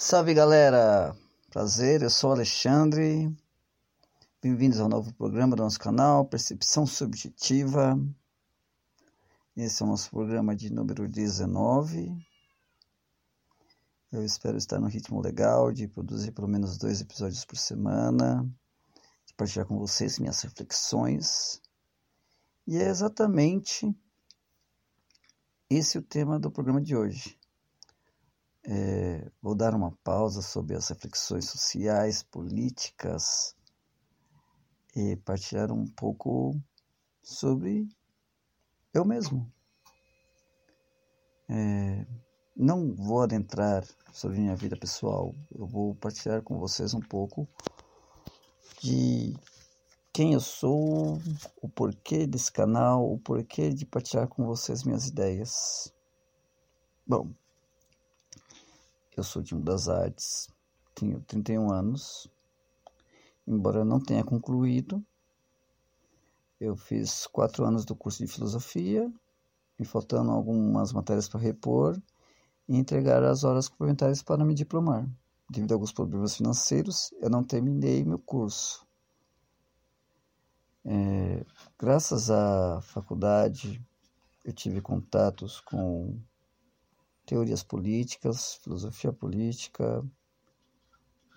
Salve galera! Prazer, eu sou Alexandre. Bem-vindos ao novo programa do nosso canal Percepção Subjetiva. Esse é o nosso programa de número 19. Eu espero estar no ritmo legal de produzir pelo menos dois episódios por semana, de partilhar com vocês minhas reflexões. E é exatamente esse o tema do programa de hoje é, vou dar uma pausa sobre as reflexões sociais, políticas e partilhar um pouco sobre eu mesmo. É, não vou adentrar sobre minha vida pessoal, eu vou partilhar com vocês um pouco de quem eu sou, o porquê desse canal, o porquê de partilhar com vocês minhas ideias. Bom, eu sou time das artes, tenho 31 anos, embora eu não tenha concluído. Eu fiz quatro anos do curso de filosofia, me faltando algumas matérias para repor e entregar as horas complementares para me diplomar. Devido a alguns problemas financeiros, eu não terminei meu curso. É, graças à faculdade, eu tive contatos com teorias políticas, filosofia política.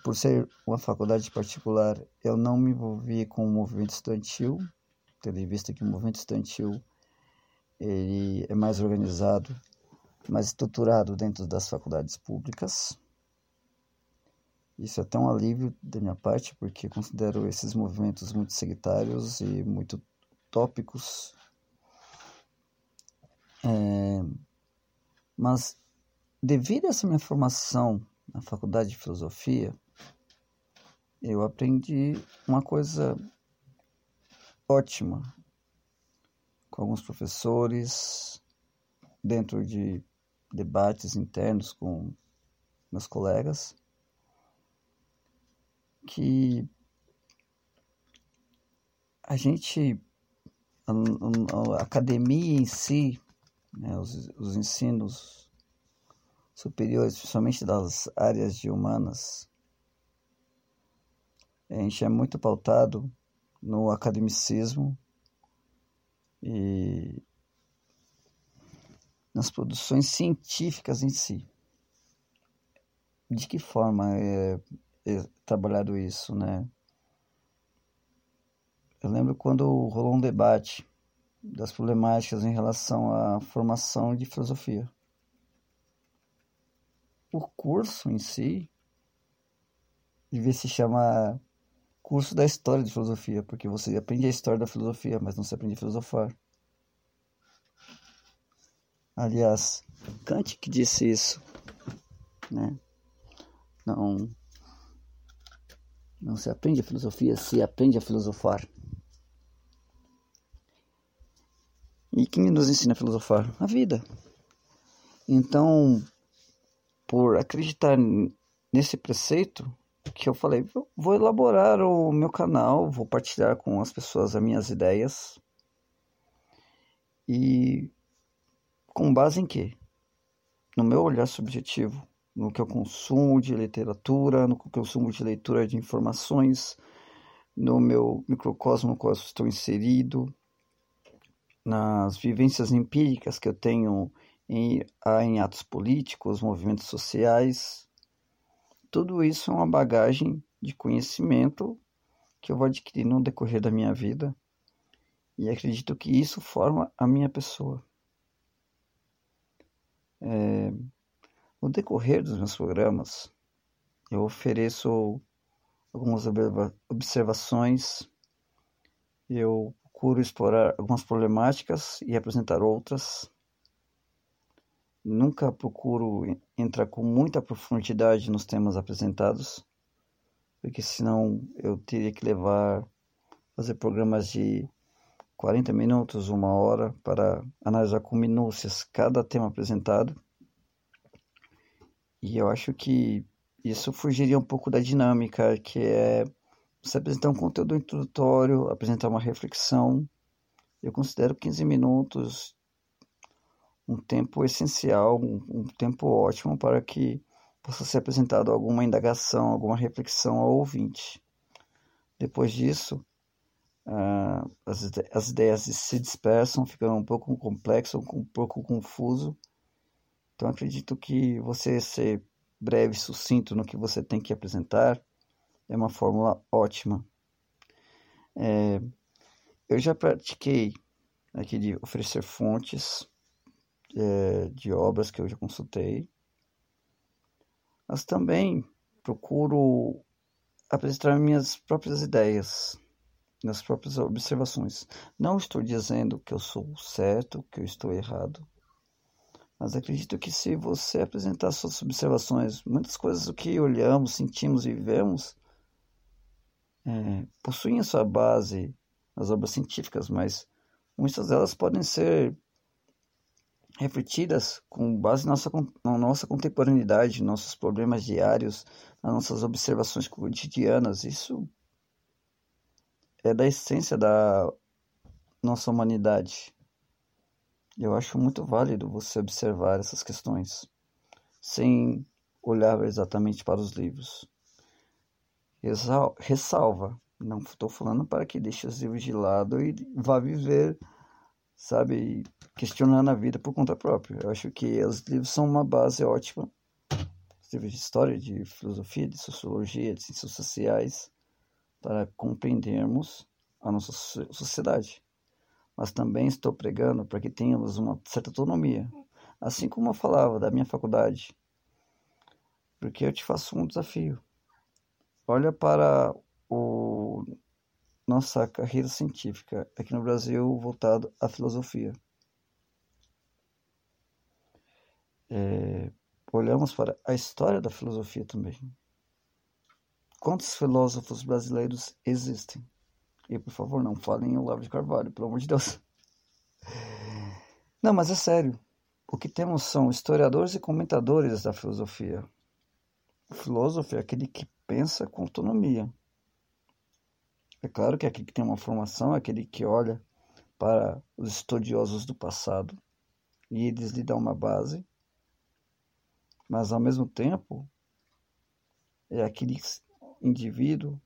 Por ser uma faculdade particular, eu não me envolvi com o movimento estudantil, tendo em vista que o movimento estudantil ele é mais organizado, mais estruturado dentro das faculdades públicas. Isso é até um alívio da minha parte, porque considero esses movimentos muito sectários e muito tópicos. É, mas Devido a essa minha formação na faculdade de filosofia, eu aprendi uma coisa ótima com alguns professores, dentro de debates internos com meus colegas, que a gente, a, a, academia em si, né, os, os ensinos superiores, principalmente das áreas de humanas, a gente é muito pautado no academicismo e nas produções científicas em si. De que forma é, é trabalhado isso, né? Eu lembro quando rolou um debate das problemáticas em relação à formação de filosofia o curso em si devia se chamar curso da história de filosofia, porque você aprende a história da filosofia, mas não se aprende a filosofar. Aliás, Kant que disse isso, né? Não, não se aprende a filosofia, se aprende a filosofar. E quem nos ensina a filosofar? A vida. Então, por acreditar nesse preceito que eu falei, vou elaborar o meu canal, vou partilhar com as pessoas as minhas ideias. E com base em quê? No meu olhar subjetivo, no que eu consumo de literatura, no que eu consumo de leitura de informações, no meu microcosmo no qual eu estou inserido, nas vivências empíricas que eu tenho em, em atos políticos, movimentos sociais. Tudo isso é uma bagagem de conhecimento que eu vou adquirir no decorrer da minha vida e acredito que isso forma a minha pessoa. É, no decorrer dos meus programas, eu ofereço algumas observações, eu procuro explorar algumas problemáticas e apresentar outras Nunca procuro entrar com muita profundidade nos temas apresentados, porque senão eu teria que levar, fazer programas de 40 minutos, uma hora, para analisar com minúcias cada tema apresentado. E eu acho que isso fugiria um pouco da dinâmica, que é você apresentar um conteúdo introdutório, apresentar uma reflexão. Eu considero 15 minutos um tempo essencial, um, um tempo ótimo para que possa ser apresentado alguma indagação, alguma reflexão ao ouvinte. Depois disso, uh, as, as ideias se dispersam, ficam um pouco complexo, um pouco confuso. Então acredito que você ser breve, sucinto no que você tem que apresentar é uma fórmula ótima. É, eu já pratiquei aqui de oferecer fontes é, de obras que eu já consultei, mas também procuro apresentar minhas próprias ideias, minhas próprias observações. Não estou dizendo que eu sou certo, que eu estou errado, mas acredito que se você apresentar suas observações, muitas coisas do que olhamos, sentimos e vivemos é, possuem a sua base nas obras científicas, mas muitas delas podem ser refletidas com base na nossa, na nossa contemporaneidade, nossos problemas diários, nas nossas observações cotidianas. Isso é da essência da nossa humanidade. Eu acho muito válido você observar essas questões, sem olhar exatamente para os livros. Ressalva, não estou falando para que deixe os livros de lado e vá viver, sabe, questionando a vida por conta própria. Eu acho que os livros são uma base ótima. Os livros de história, de filosofia, de sociologia, de ciências sociais, para compreendermos a nossa sociedade. Mas também estou pregando para que tenhamos uma certa autonomia. Assim como eu falava da minha faculdade. Porque eu te faço um desafio. Olha para o nossa carreira científica aqui no Brasil voltado à filosofia. É, olhamos para a história da filosofia também. Quantos filósofos brasileiros existem? E por favor, não falem em Olavo de Carvalho, pelo amor de Deus. Não, mas é sério. O que temos são historiadores e comentadores da filosofia. O filósofo é aquele que pensa com autonomia. É claro que aquele que tem uma formação é aquele que olha para os estudiosos do passado e eles lhe dão uma base, mas ao mesmo tempo é aquele indivíduo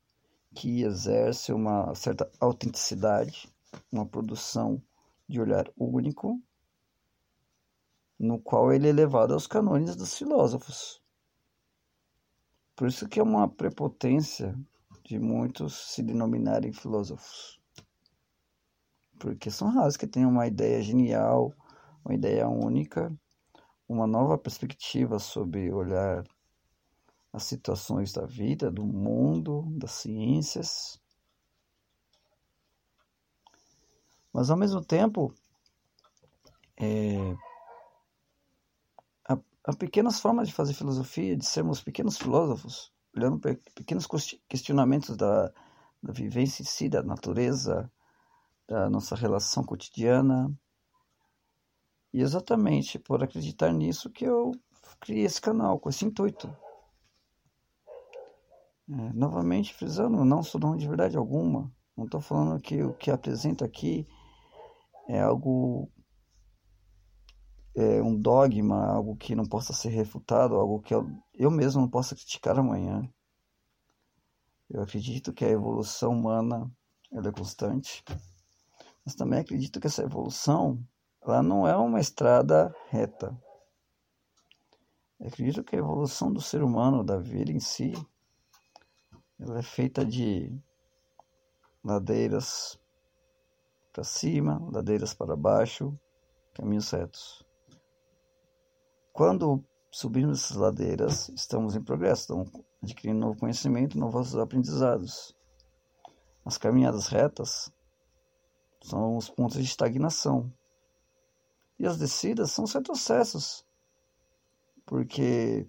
que exerce uma certa autenticidade, uma produção de olhar único, no qual ele é levado aos canones dos filósofos. Por isso que é uma prepotência de muitos se denominarem filósofos. Porque são raros que têm uma ideia genial, uma ideia única, uma nova perspectiva sobre olhar as situações da vida, do mundo, das ciências. Mas ao mesmo tempo, é, há, há pequenas formas de fazer filosofia, de sermos pequenos filósofos olhando para pequenos questionamentos da, da vivência em si, da natureza, da nossa relação cotidiana. E exatamente por acreditar nisso que eu criei esse canal, com esse intuito. É, novamente frisando, não sou dono de verdade alguma. Não estou falando que o que apresento aqui é algo é, um dogma, algo que não possa ser refutado, algo que eu, eu mesmo não possa criticar amanhã. Eu acredito que a evolução humana ela é constante, mas também acredito que essa evolução ela não é uma estrada reta. Eu acredito que a evolução do ser humano, da vida em si, ela é feita de ladeiras para cima, ladeiras para baixo, caminhos retos. Quando subimos essas ladeiras, estamos em progresso, adquirindo novo conhecimento, novos aprendizados. As caminhadas retas são os pontos de estagnação. E as descidas são os retrocessos. Porque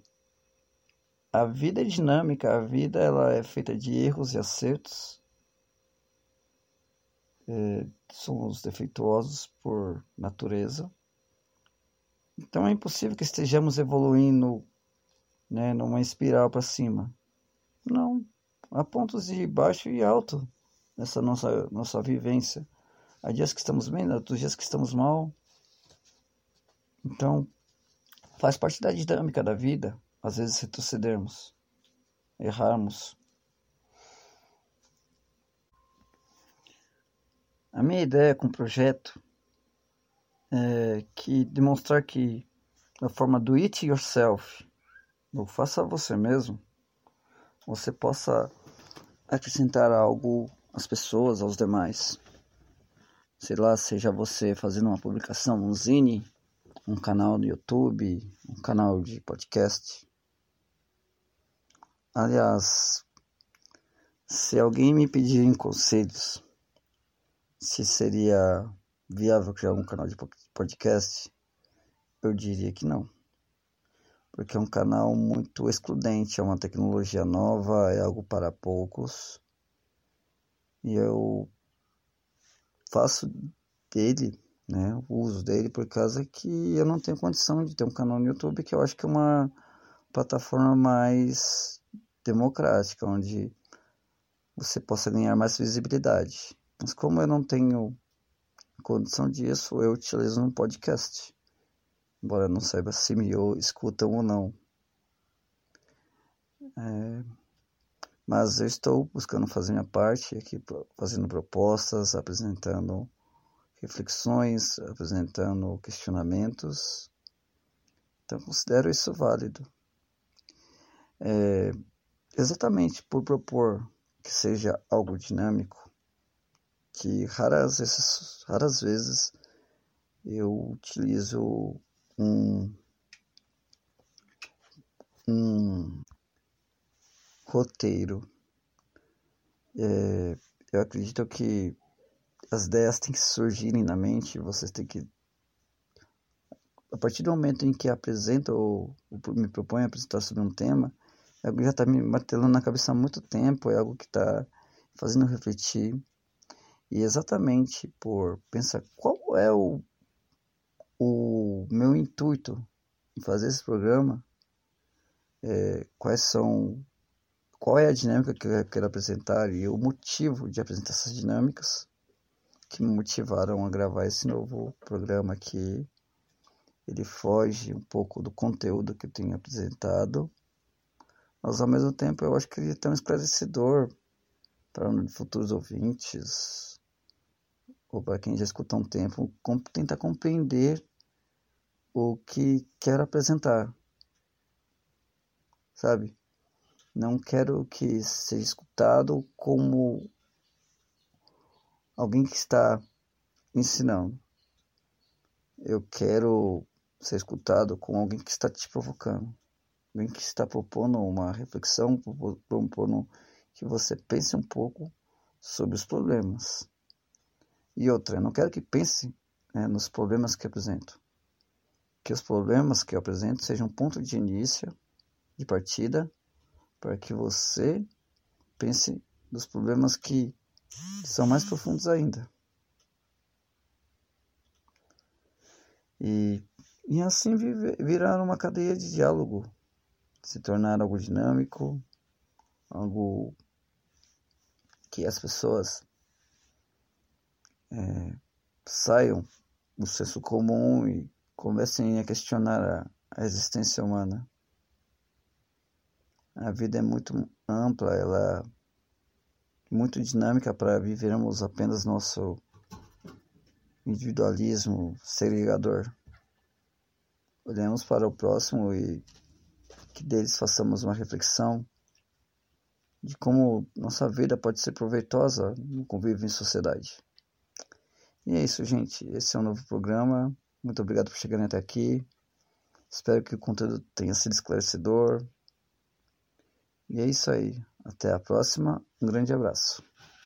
a vida é dinâmica, a vida ela é feita de erros e acertos. É, somos defeituosos por natureza. Então é impossível que estejamos evoluindo né, numa espiral para cima. Não, há pontos de baixo e alto nessa nossa, nossa vivência. Há dias que estamos bem, outros dias que estamos mal. Então, faz parte da dinâmica da vida. às vezes retrocedermos, errarmos. A minha ideia com o projeto é que demonstrar que da forma do it yourself, ou faça você mesmo, você possa acrescentar algo às pessoas, aos demais. Sei lá, seja você fazendo uma publicação, um zine, um canal no YouTube, um canal de podcast. Aliás, se alguém me pedir conselhos se seria viável criar um canal de podcast, eu diria que não. Porque é um canal muito excludente, é uma tecnologia nova, é algo para poucos. E eu faço dele, né, o uso dele por causa que eu não tenho condição de ter um canal no YouTube, que eu acho que é uma plataforma mais democrática, onde você possa ganhar mais visibilidade. Mas como eu não tenho condição disso, eu utilizo um podcast. Embora não saiba se me escutam ou não. É, mas eu estou buscando fazer minha parte aqui, fazendo propostas, apresentando reflexões, apresentando questionamentos. Então considero isso válido. É, exatamente por propor que seja algo dinâmico, que raras raras vezes eu utilizo um, um roteiro. É, eu acredito que as ideias têm que surgirem na mente, vocês têm que. A partir do momento em que apresento ou, me propõe apresentar sobre um tema, é algo já está me martelando na cabeça há muito tempo, é algo que está fazendo refletir. E exatamente por pensar qual é o, o meu intuito em fazer esse programa, é, quais são, qual é a dinâmica que eu quero apresentar e o motivo de apresentar essas dinâmicas que me motivaram a gravar esse novo programa aqui. Ele foge um pouco do conteúdo que eu tenho apresentado, mas ao mesmo tempo eu acho que ele é tão esclarecedor para futuros ouvintes, ou para quem já escuta há um tempo, tentar compreender o que quero apresentar. Sabe? Não quero que seja escutado como alguém que está ensinando. Eu quero ser escutado como alguém que está te provocando. Alguém que está propondo uma reflexão, propondo que você pense um pouco sobre os problemas e outra, eu não quero que pense né, nos problemas que apresento. Que os problemas que eu apresento sejam um ponto de início, de partida, para que você pense nos problemas que são mais profundos ainda. E, e assim virar uma cadeia de diálogo, se tornar algo dinâmico, algo que as pessoas é, saiam do senso comum e comecem a questionar a, a existência humana. A vida é muito ampla, ela é muito dinâmica para vivermos apenas nosso individualismo segregador. Olhemos para o próximo e que deles façamos uma reflexão de como nossa vida pode ser proveitosa no convívio em sociedade. E é isso, gente. Esse é um novo programa. Muito obrigado por chegarem até aqui. Espero que o conteúdo tenha sido esclarecedor. E é isso aí. Até a próxima. Um grande abraço.